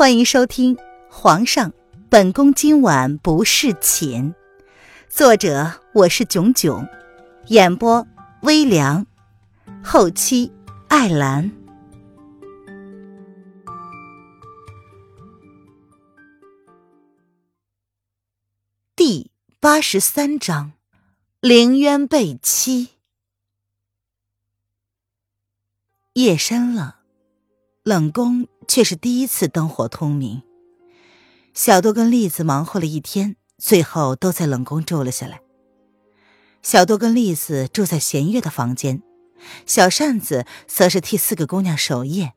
欢迎收听《皇上，本宫今晚不侍寝》，作者我是囧囧，演播微凉，后期艾兰。第八十三章，凌渊被欺。夜深了，冷宫却是第一次灯火通明。小多跟栗子忙活了一天，最后都在冷宫住了下来。小多跟栗子住在弦月的房间，小扇子则是替四个姑娘守夜。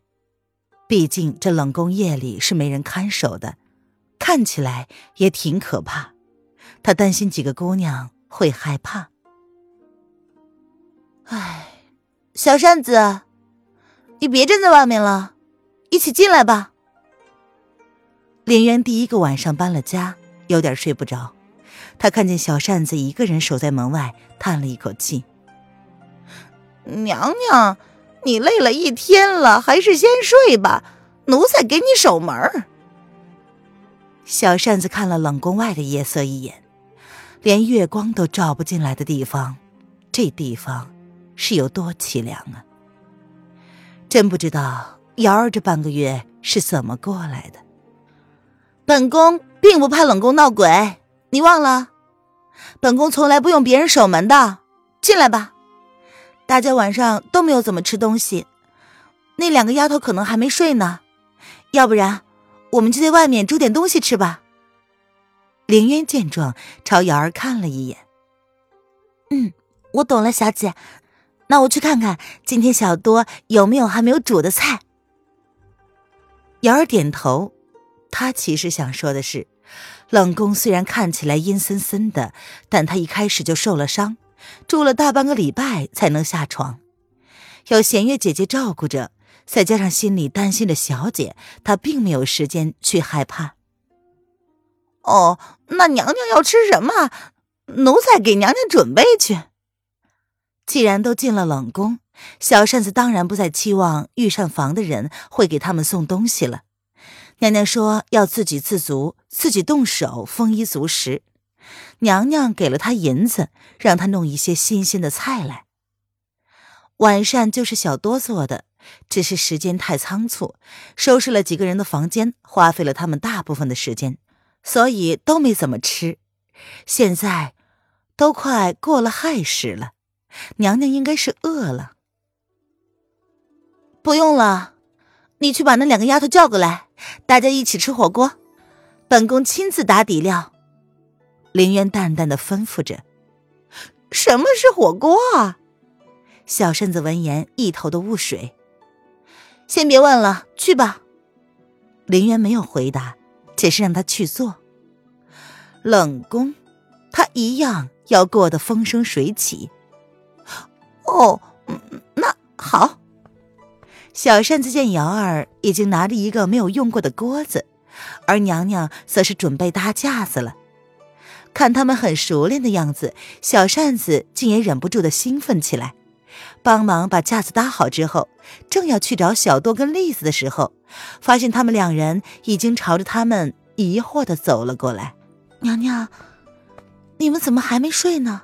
毕竟这冷宫夜里是没人看守的，看起来也挺可怕。他担心几个姑娘会害怕。唉，小扇子，你别站在外面了，一起进来吧。林渊第一个晚上搬了家，有点睡不着。他看见小扇子一个人守在门外，叹了一口气：“娘娘，你累了一天了，还是先睡吧，奴才给你守门。”小扇子看了冷宫外的夜色一眼，连月光都照不进来的地方，这地方是有多凄凉啊！真不知道瑶儿这半个月是怎么过来的。本宫并不怕冷宫闹鬼，你忘了？本宫从来不用别人守门的。进来吧，大家晚上都没有怎么吃东西，那两个丫头可能还没睡呢。要不然，我们就在外面煮点东西吃吧。凌渊见状，朝瑶儿看了一眼。嗯，我懂了，小姐。那我去看看今天小多有没有还没有煮的菜。瑶儿点头。他其实想说的是，冷宫虽然看起来阴森森的，但他一开始就受了伤，住了大半个礼拜才能下床。有弦月姐姐照顾着，再加上心里担心着小姐，他并没有时间去害怕。哦，那娘娘要吃什么？奴才给娘娘准备去。既然都进了冷宫，小扇子当然不再期望御膳房的人会给他们送东西了。娘娘说要自给自足，自己动手，丰衣足食。娘娘给了她银子，让她弄一些新鲜的菜来。晚膳就是小多做的，只是时间太仓促，收拾了几个人的房间，花费了他们大部分的时间，所以都没怎么吃。现在都快过了亥时了，娘娘应该是饿了。不用了。你去把那两个丫头叫过来，大家一起吃火锅。本宫亲自打底料。林渊淡淡的吩咐着：“什么是火锅啊？”小身子闻言一头的雾水。先别问了，去吧。林渊没有回答，只是让他去做。冷宫，他一样要过得风生水起。哦，那好。小扇子见瑶儿已经拿着一个没有用过的锅子，而娘娘则是准备搭架子了。看他们很熟练的样子，小扇子竟也忍不住的兴奋起来，帮忙把架子搭好之后，正要去找小多跟栗子的时候，发现他们两人已经朝着他们疑惑的走了过来。娘娘，你们怎么还没睡呢？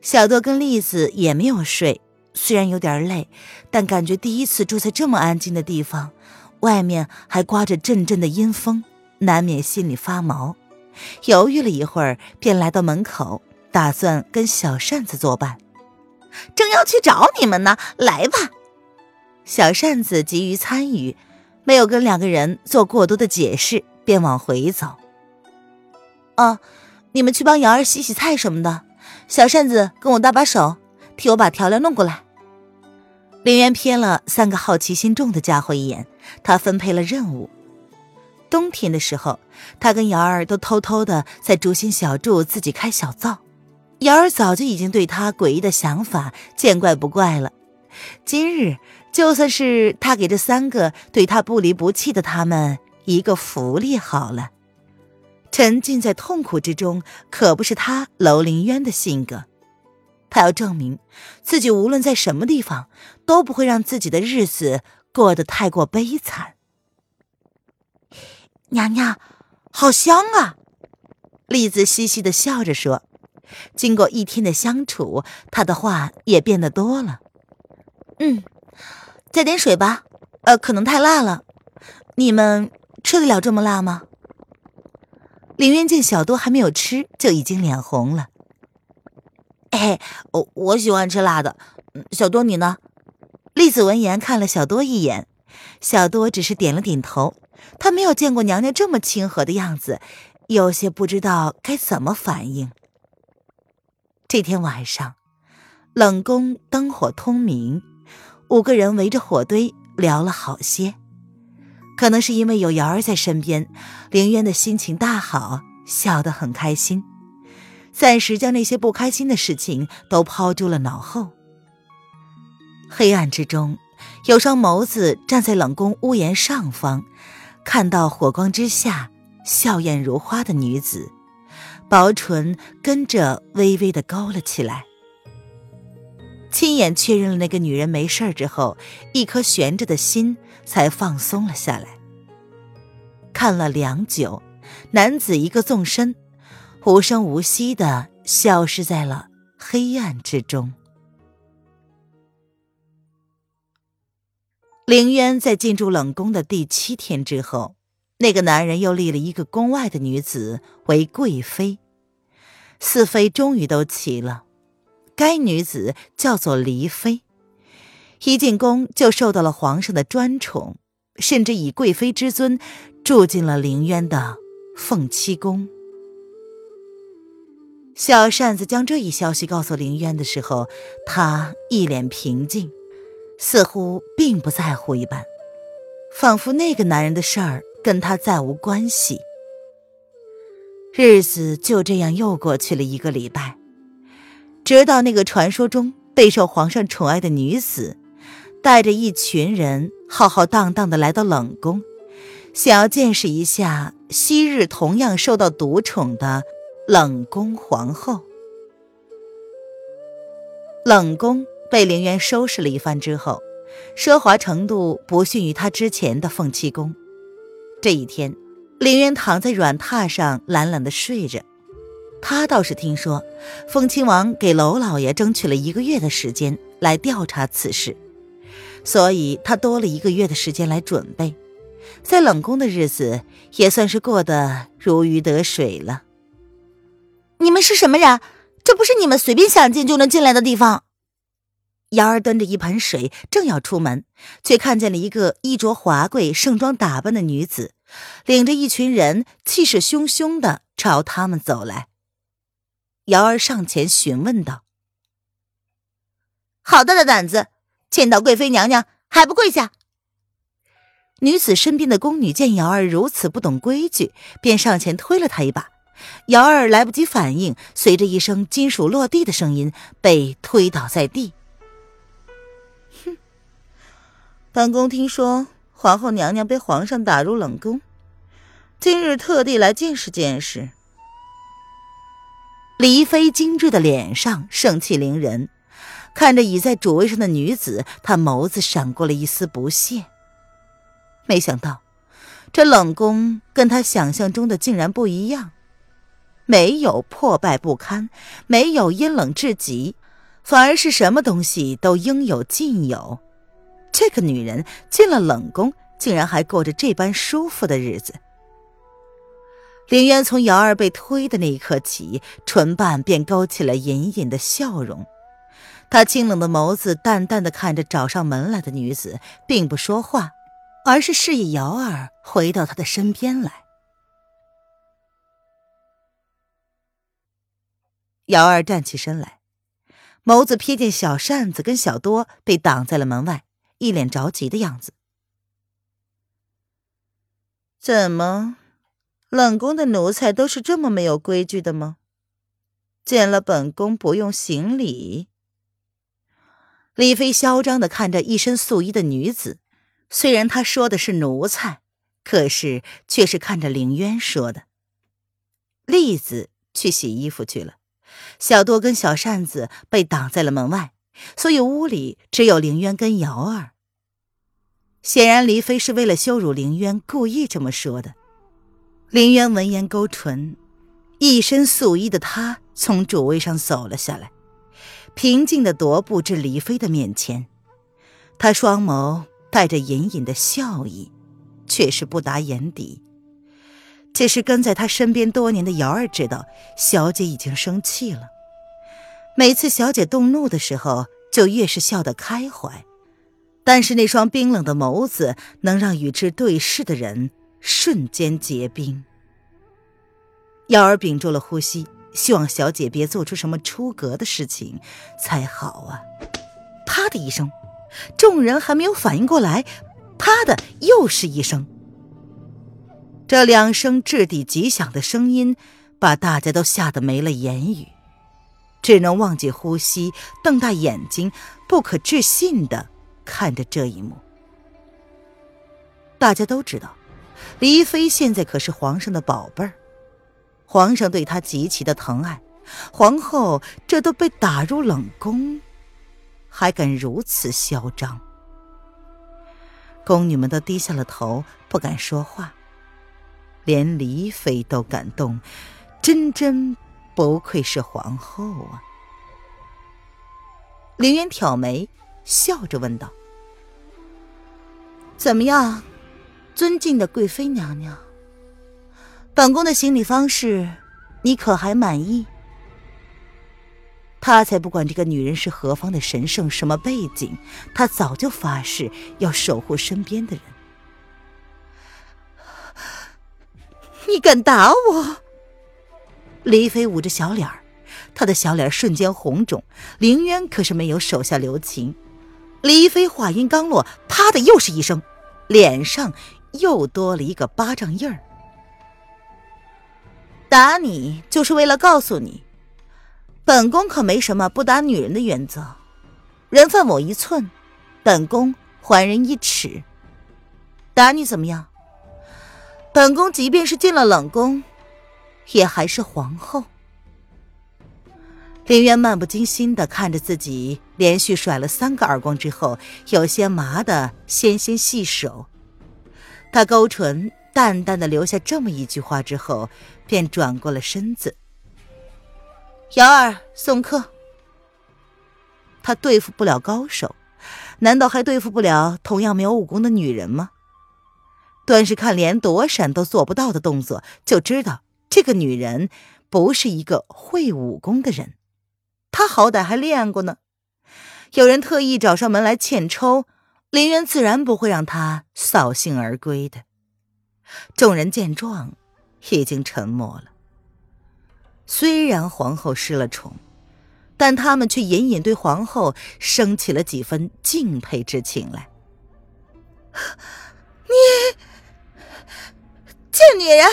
小多跟栗子也没有睡。虽然有点累，但感觉第一次住在这么安静的地方，外面还刮着阵阵的阴风，难免心里发毛。犹豫了一会儿，便来到门口，打算跟小扇子作伴。正要去找你们呢，来吧。小扇子急于参与，没有跟两个人做过多的解释，便往回走。哦，你们去帮瑶儿洗洗菜什么的，小扇子跟我搭把手，替我把调料弄过来。林渊瞥了三个好奇心重的家伙一眼，他分配了任务。冬天的时候，他跟瑶儿都偷偷的在竹心小筑自己开小灶。瑶儿早就已经对他诡异的想法见怪不怪了。今日就算是他给这三个对他不离不弃的他们一个福利好了。沉浸在痛苦之中，可不是他楼凌渊的性格。他要证明自己，无论在什么地方，都不会让自己的日子过得太过悲惨。娘娘，好香啊！栗子嘻嘻的笑着说。经过一天的相处，她的话也变得多了。嗯，加点水吧。呃，可能太辣了。你们吃得了这么辣吗？林渊见小多还没有吃，就已经脸红了。哎，我我喜欢吃辣的。小多你呢？栗子闻言看了小多一眼，小多只是点了点头。他没有见过娘娘这么亲和的样子，有些不知道该怎么反应。这天晚上，冷宫灯火通明，五个人围着火堆聊了好些。可能是因为有瑶儿在身边，凌渊的心情大好，笑得很开心，暂时将那些不开心的事情都抛诸了脑后。黑暗之中，有双眸子站在冷宫屋檐上方，看到火光之下笑靥如花的女子，薄唇跟着微微的勾了起来。亲眼确认了那个女人没事之后，一颗悬着的心才放松了下来。看了良久，男子一个纵身，无声无息的消失在了黑暗之中。凌渊在进驻冷宫的第七天之后，那个男人又立了一个宫外的女子为贵妃，四妃终于都齐了。该女子叫做黎妃，一进宫就受到了皇上的专宠，甚至以贵妃之尊住进了凌渊的凤栖宫。小扇子将这一消息告诉凌渊的时候，他一脸平静。似乎并不在乎一般，仿佛那个男人的事儿跟他再无关系。日子就这样又过去了一个礼拜，直到那个传说中备受皇上宠爱的女子，带着一群人浩浩荡荡的来到冷宫，想要见识一下昔日同样受到独宠的冷宫皇后。冷宫。被凌渊收拾了一番之后，奢华程度不逊于他之前的凤栖宫。这一天，凌渊躺在软榻上懒懒的睡着。他倒是听说，凤亲王给娄老爷争取了一个月的时间来调查此事，所以他多了一个月的时间来准备，在冷宫的日子也算是过得如鱼得水了。你们是什么人？这不是你们随便想进就能进来的地方。瑶儿端着一盆水，正要出门，却看见了一个衣着华贵、盛装打扮的女子，领着一群人，气势汹汹的朝他们走来。瑶儿上前询问道：“好大的胆子，见到贵妃娘娘还不跪下？”女子身边的宫女见瑶儿如此不懂规矩，便上前推了她一把。瑶儿来不及反应，随着一声金属落地的声音，被推倒在地。哼本宫听说皇后娘娘被皇上打入冷宫，今日特地来见识见识。黎妃精致的脸上盛气凌人，看着倚在主位上的女子，他眸子闪过了一丝不屑。没想到，这冷宫跟他想象中的竟然不一样，没有破败不堪，没有阴冷至极，反而是什么东西都应有尽有。这个女人进了冷宫，竟然还过着这般舒服的日子。林渊从瑶儿被推的那一刻起，唇瓣便勾起了隐隐的笑容。他清冷的眸子淡淡的看着找上门来的女子，并不说话，而是示意瑶儿回到他的身边来。瑶儿站起身来，眸子瞥见小扇子跟小多被挡在了门外。一脸着急的样子。怎么，冷宫的奴才都是这么没有规矩的吗？见了本宫不用行礼？李妃嚣张的看着一身素衣的女子，虽然她说的是奴才，可是却是看着凌渊说的。栗子去洗衣服去了，小多跟小扇子被挡在了门外。所以屋里只有凌渊跟瑶儿。显然，黎妃是为了羞辱凌渊，故意这么说的。凌渊闻言勾唇，一身素衣的他从主位上走了下来，平静的踱步至李妃的面前。他双眸带着隐隐的笑意，却是不达眼底。这是跟在他身边多年的瑶儿知道，小姐已经生气了。每次小姐动怒的时候，就越是笑得开怀。但是那双冰冷的眸子，能让与之对视的人瞬间结冰。瑶儿屏住了呼吸，希望小姐别做出什么出格的事情才好啊！啪的一声，众人还没有反应过来，啪的又是一声。这两声掷地极响的声音，把大家都吓得没了言语，只能忘记呼吸，瞪大眼睛，不可置信的。看着这一幕，大家都知道，黎妃现在可是皇上的宝贝儿，皇上对她极其的疼爱。皇后这都被打入冷宫，还敢如此嚣张？宫女们都低下了头，不敢说话。连黎妃都感动，真真不愧是皇后啊！林渊挑眉。笑着问道：“怎么样，尊敬的贵妃娘娘？本宫的行礼方式，你可还满意？”他才不管这个女人是何方的神圣，什么背景，他早就发誓要守护身边的人。你敢打我？李妃捂着小脸儿，她的小脸瞬间红肿。凌渊可是没有手下留情。李妃话音刚落，啪的又是一声，脸上又多了一个巴掌印儿。打你就是为了告诉你，本宫可没什么不打女人的原则。人犯我一寸，本宫还人一尺。打你怎么样？本宫即便是进了冷宫，也还是皇后。林渊漫不经心的看着自己，连续甩了三个耳光之后，有些麻的纤纤细手。他勾唇，淡淡的留下这么一句话之后，便转过了身子。瑶儿送客。他对付不了高手，难道还对付不了同样没有武功的女人吗？端是看连躲闪都做不到的动作，就知道这个女人不是一个会武功的人。他好歹还练过呢，有人特意找上门来欠抽，林渊自然不会让他扫兴而归的。众人见状，已经沉默了。虽然皇后失了宠，但他们却隐隐对皇后升起了几分敬佩之情来。你贱女人，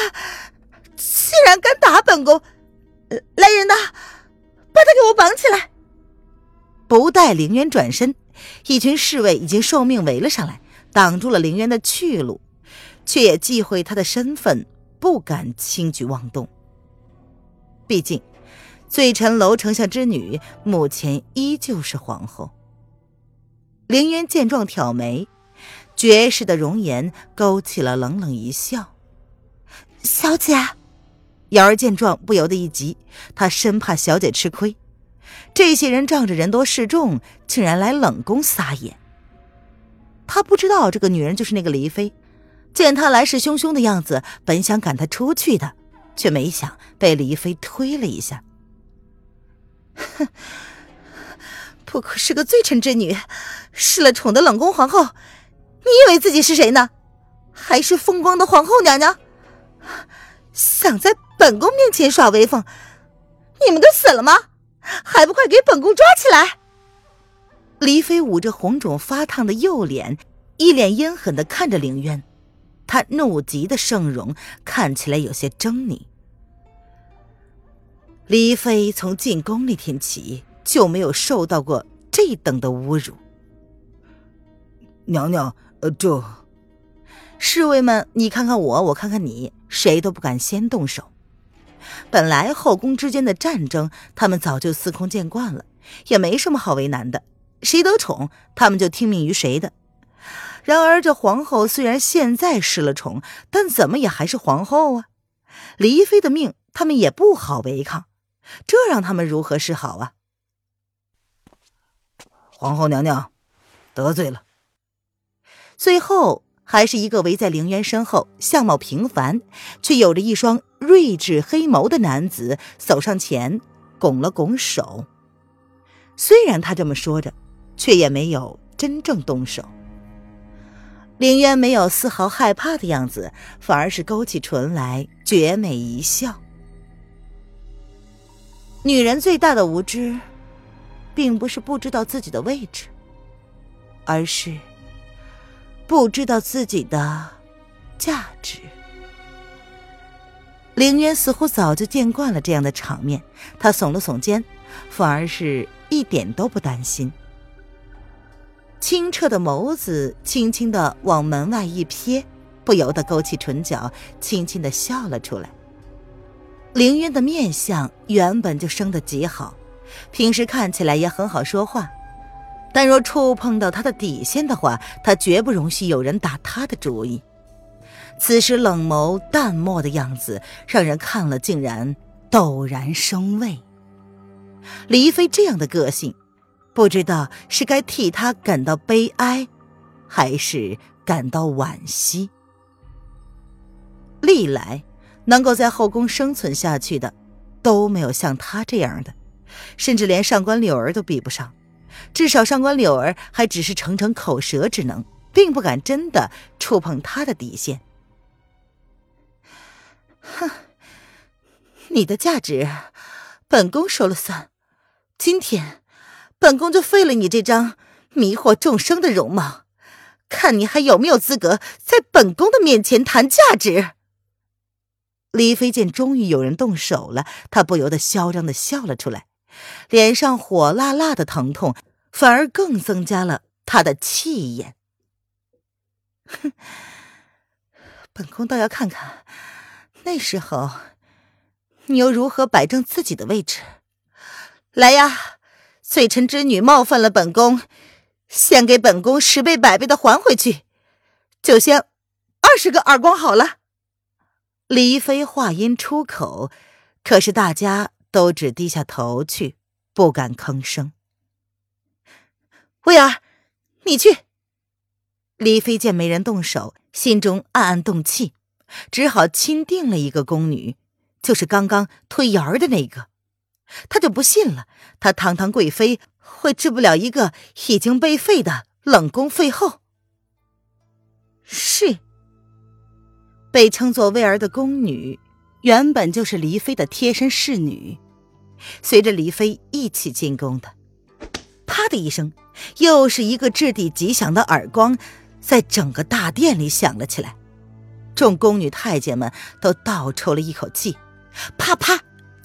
竟然敢打本宫！来人呐！把她给我绑起来！不待凌渊转身，一群侍卫已经受命围了上来，挡住了凌渊的去路，却也忌讳他的身份，不敢轻举妄动。毕竟，罪臣楼丞相之女目前依旧是皇后。凌渊见状挑眉，绝世的容颜勾起了冷冷一笑：“小姐。”瑶儿见状，不由得一急，她生怕小姐吃亏。这些人仗着人多势众，竟然来冷宫撒野。他不知道这个女人就是那个黎妃，见他来势汹汹的样子，本想赶他出去的，却没想被黎妃推了一下。哼，不过是个罪臣之女，失了宠的冷宫皇后，你以为自己是谁呢？还是风光的皇后娘娘？想在本宫面前耍威风，你们都死了吗？还不快给本宫抓起来！李妃捂着红肿发烫的右脸，一脸阴狠的看着凌渊，她怒极的盛容看起来有些狰狞。黎妃从进宫那天起就没有受到过这等的侮辱。娘娘，呃，这侍卫们，你看看我，我看看你。谁都不敢先动手。本来后宫之间的战争，他们早就司空见惯了，也没什么好为难的。谁得宠，他们就听命于谁的。然而这皇后虽然现在失了宠，但怎么也还是皇后啊，黎妃的命他们也不好违抗，这让他们如何是好啊？皇后娘娘，得罪了。最后还是一个围在凌渊身后、相貌平凡却有着一双睿智黑眸的男子走上前，拱了拱手。虽然他这么说着，却也没有真正动手。凌渊没有丝毫害怕的样子，反而是勾起唇来，绝美一笑。女人最大的无知，并不是不知道自己的位置，而是不知道自己的价值。凌渊似乎早就见惯了这样的场面，他耸了耸肩，反而是一点都不担心。清澈的眸子轻轻的往门外一瞥，不由得勾起唇角，轻轻的笑了出来。凌渊的面相原本就生得极好，平时看起来也很好说话，但若触碰到他的底线的话，他绝不容许有人打他的主意。此时冷眸淡漠的样子，让人看了竟然陡然生畏。李妃这样的个性。不知道是该替他感到悲哀，还是感到惋惜。历来能够在后宫生存下去的，都没有像他这样的，甚至连上官柳儿都比不上。至少上官柳儿还只是逞逞口舌之能，并不敢真的触碰他的底线。哼，你的价值，本宫说了算。今天。本宫就废了你这张迷惑众生的容貌，看你还有没有资格在本宫的面前谈价值。李妃见终于有人动手了，她不由得嚣张的笑了出来，脸上火辣辣的疼痛反而更增加了她的气焰。哼，本宫倒要看看，那时候你又如何摆正自己的位置。来呀！罪臣之女冒犯了本宫，先给本宫十倍百倍的还回去，就先二十个耳光好了。李妃话音出口，可是大家都只低下头去，不敢吭声。薇儿，你去。李妃见没人动手，心中暗暗动气，只好钦定了一个宫女，就是刚刚推瑶儿的那个。他就不信了，他堂堂贵妃会治不了一个已经被废的冷宫废后。是，被称作魏儿的宫女，原本就是黎妃的贴身侍女，随着黎妃一起进宫的。啪的一声，又是一个掷地极响的耳光，在整个大殿里响了起来。众宫女太监们都倒抽了一口气，啪啪。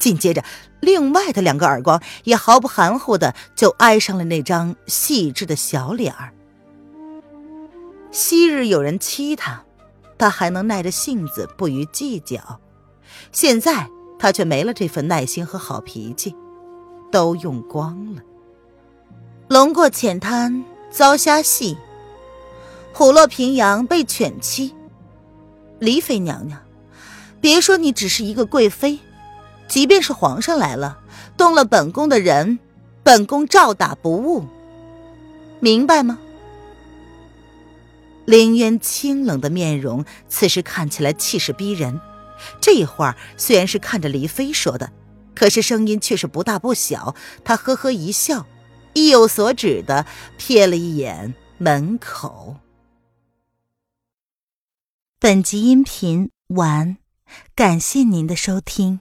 紧接着，另外的两个耳光也毫不含糊的就挨上了那张细致的小脸儿。昔日有人欺他，他还能耐着性子不予计较；现在他却没了这份耐心和好脾气，都用光了。龙过浅滩遭虾戏，虎落平阳被犬欺。李妃娘娘，别说你只是一个贵妃。即便是皇上来了，动了本宫的人，本宫照打不误。明白吗？凌渊清冷的面容，此时看起来气势逼人。这话虽然是看着黎妃说的，可是声音却是不大不小。他呵呵一笑，意有所指的瞥了一眼门口。本集音频完，感谢您的收听。